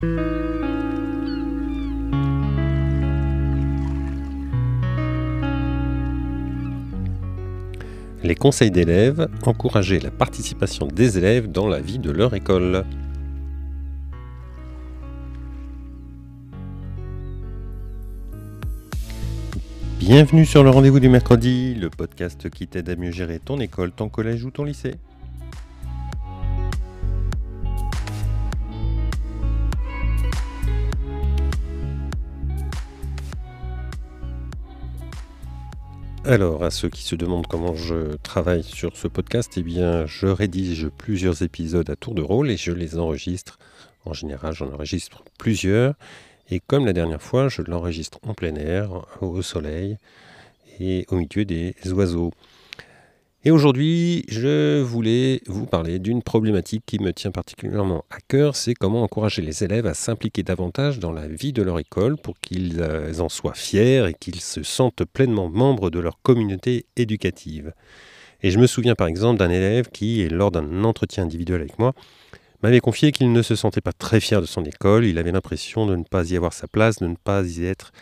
Les conseils d'élèves, encourager la participation des élèves dans la vie de leur école. Bienvenue sur le rendez-vous du mercredi, le podcast qui t'aide à mieux gérer ton école, ton collège ou ton lycée. Alors, à ceux qui se demandent comment je travaille sur ce podcast, eh bien, je rédige plusieurs épisodes à tour de rôle et je les enregistre. En général, j'en enregistre plusieurs. Et comme la dernière fois, je l'enregistre en plein air, au soleil et au milieu des oiseaux. Et aujourd'hui, je voulais vous parler d'une problématique qui me tient particulièrement à cœur, c'est comment encourager les élèves à s'impliquer davantage dans la vie de leur école pour qu'ils euh, en soient fiers et qu'ils se sentent pleinement membres de leur communauté éducative. Et je me souviens par exemple d'un élève qui, lors d'un entretien individuel avec moi, m'avait confié qu'il ne se sentait pas très fier de son école, il avait l'impression de ne pas y avoir sa place, de ne pas y être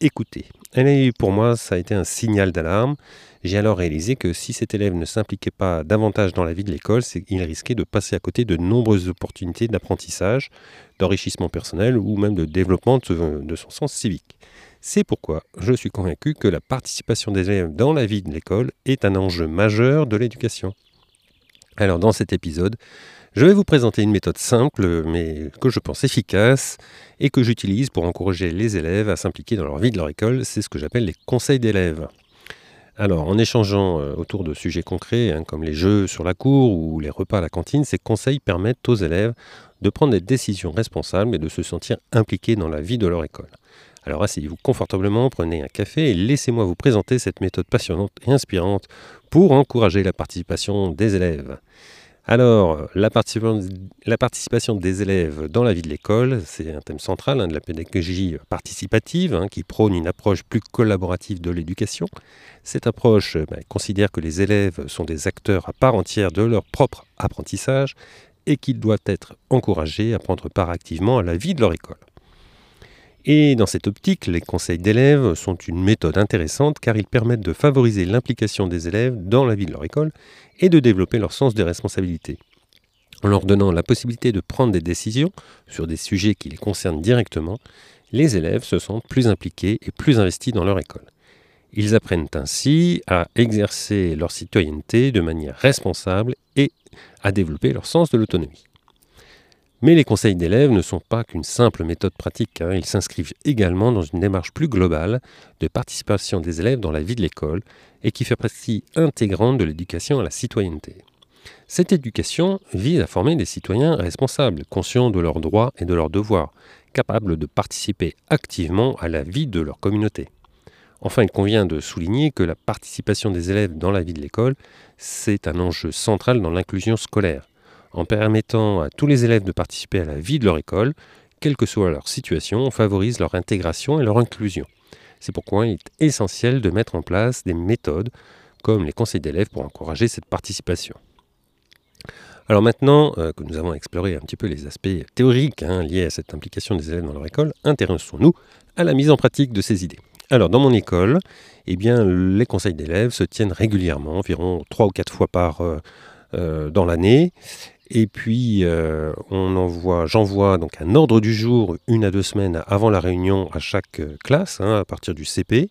écouté. Et pour moi, ça a été un signal d'alarme. J'ai alors réalisé que si cet élève ne s'impliquait pas davantage dans la vie de l'école, il risquait de passer à côté de nombreuses opportunités d'apprentissage, d'enrichissement personnel ou même de développement de son sens civique. C'est pourquoi je suis convaincu que la participation des élèves dans la vie de l'école est un enjeu majeur de l'éducation. Alors dans cet épisode, je vais vous présenter une méthode simple, mais que je pense efficace, et que j'utilise pour encourager les élèves à s'impliquer dans leur vie de leur école. C'est ce que j'appelle les conseils d'élèves. Alors, en échangeant euh, autour de sujets concrets, hein, comme les jeux sur la cour ou les repas à la cantine, ces conseils permettent aux élèves de prendre des décisions responsables et de se sentir impliqués dans la vie de leur école. Alors asseyez-vous confortablement, prenez un café et laissez-moi vous présenter cette méthode passionnante et inspirante pour encourager la participation des élèves. Alors, la participation, des élèves dans la vie de l'école, c'est un thème central hein, de la pédagogie participative hein, qui prône une approche plus collaborative de l'éducation. Cette approche ben, considère que les élèves sont des acteurs à part entière de leur propre apprentissage et qu'ils doivent être encouragés à prendre part activement à la vie de leur école. Et dans cette optique, les conseils d'élèves sont une méthode intéressante car ils permettent de favoriser l'implication des élèves dans la vie de leur école et de développer leur sens des responsabilités. En leur donnant la possibilité de prendre des décisions sur des sujets qui les concernent directement, les élèves se sentent plus impliqués et plus investis dans leur école. Ils apprennent ainsi à exercer leur citoyenneté de manière responsable et à développer leur sens de l'autonomie. Mais les conseils d'élèves ne sont pas qu'une simple méthode pratique, hein. ils s'inscrivent également dans une démarche plus globale de participation des élèves dans la vie de l'école et qui fait partie intégrante de l'éducation à la citoyenneté. Cette éducation vise à former des citoyens responsables, conscients de leurs droits et de leurs devoirs, capables de participer activement à la vie de leur communauté. Enfin, il convient de souligner que la participation des élèves dans la vie de l'école, c'est un enjeu central dans l'inclusion scolaire en permettant à tous les élèves de participer à la vie de leur école, quelle que soit leur situation, on favorise leur intégration et leur inclusion. C'est pourquoi il est essentiel de mettre en place des méthodes comme les conseils d'élèves pour encourager cette participation. Alors maintenant euh, que nous avons exploré un petit peu les aspects théoriques hein, liés à cette implication des élèves dans leur école, intéressons-nous à la mise en pratique de ces idées. Alors dans mon école, eh bien, les conseils d'élèves se tiennent régulièrement, environ 3 ou 4 fois par euh, euh, dans l'année. Et puis, euh, on envoie, j'envoie donc un ordre du jour une à deux semaines avant la réunion à chaque euh, classe, hein, à partir du CP.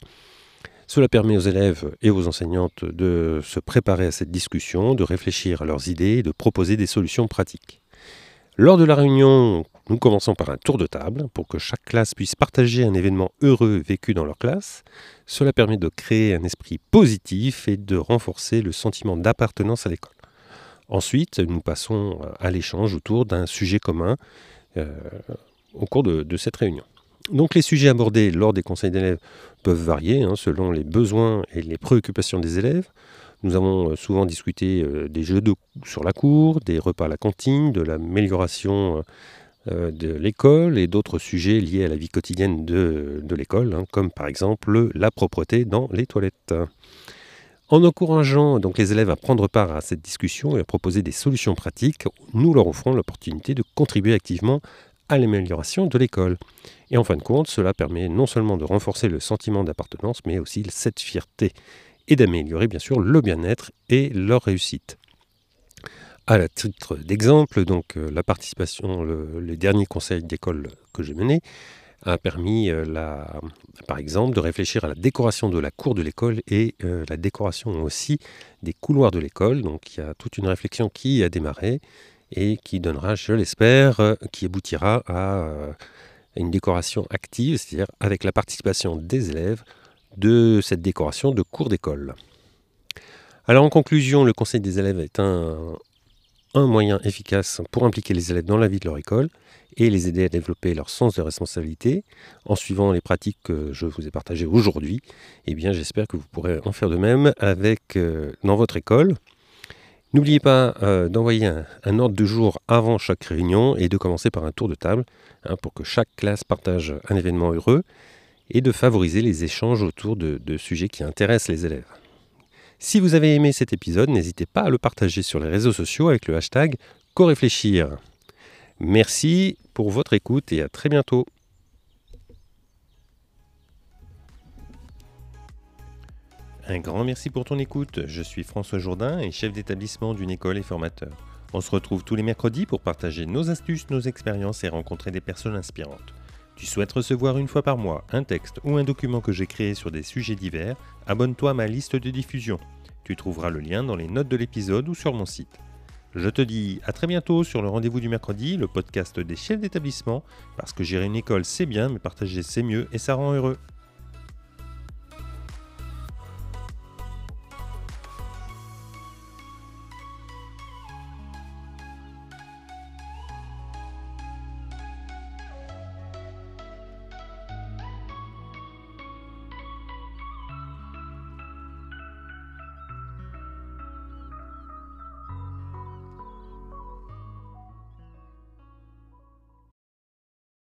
Cela permet aux élèves et aux enseignantes de se préparer à cette discussion, de réfléchir à leurs idées de proposer des solutions pratiques. Lors de la réunion, nous commençons par un tour de table pour que chaque classe puisse partager un événement heureux vécu dans leur classe. Cela permet de créer un esprit positif et de renforcer le sentiment d'appartenance à l'école. Ensuite, nous passons à l'échange autour d'un sujet commun euh, au cours de, cette réunion. Donc les sujets abordés lors des conseils d'élèves peuvent varier hein, selon les besoins et les préoccupations des élèves. Nous avons euh, souvent discuté euh, des jeux de, sur la cour, des repas à la cantine, de l'amélioration de l'école et d'autres sujets liés à la vie quotidienne de, l'école, hein, comme par exemple la propreté dans les toilettes. En encourageant donc les élèves à prendre part à cette discussion et à proposer des solutions pratiques, nous leur offrons l'opportunité de contribuer activement à l'amélioration de l'école. Et en fin de compte, cela permet non seulement de renforcer le sentiment d'appartenance, mais aussi cette fierté, et d'améliorer bien sûr le bien-être et leur réussite. À titre d'exemple, donc euh, la participation, les derniers conseils d'école que j'ai menés, a permis, euh, par exemple, de réfléchir à la décoration de la cour de l'école et euh, la décoration aussi des couloirs de l'école. Donc il y a toute une réflexion qui a démarré et qui donnera, je l'espère, euh, qui aboutira à une décoration active, c'est-à-dire avec la participation des élèves de cette décoration de cours d'école. Alors en conclusion, le conseil des élèves est un, un moyen efficace pour impliquer les élèves dans la vie de leur école et les aider à développer leur sens de responsabilité en suivant les pratiques que je vous ai partagées aujourd'hui. Eh bien, j'espère que vous pourrez en faire de même avec euh, dans votre école. N'oubliez pas euh, d'envoyer un, ordre de jour avant chaque réunion et de commencer par un tour de table hein, pour que chaque classe partage un événement heureux et de favoriser les échanges autour de, de sujets qui intéressent les élèves. Si vous avez aimé cet épisode, n'hésitez pas à le partager sur les réseaux sociaux avec le hashtag CoRéfléchir. Merci pour votre écoute et à très bientôt. Un grand merci pour ton écoute. Je suis François Jourdain et chef d'établissement d'une école et formateur. On se retrouve tous les mercredis pour partager nos astuces, nos expériences et rencontrer des personnes inspirantes. Tu souhaites recevoir une fois par mois un texte ou un document que j'ai créé sur des sujets divers Abonne-toi à ma liste de diffusion. Tu trouveras le lien dans les notes de l'épisode ou sur mon site. Je te dis à très bientôt sur le rendez-vous du mercredi, le podcast des chefs d'établissement, parce que gérer une école c'est bien, mais partager c'est mieux et ça rend heureux.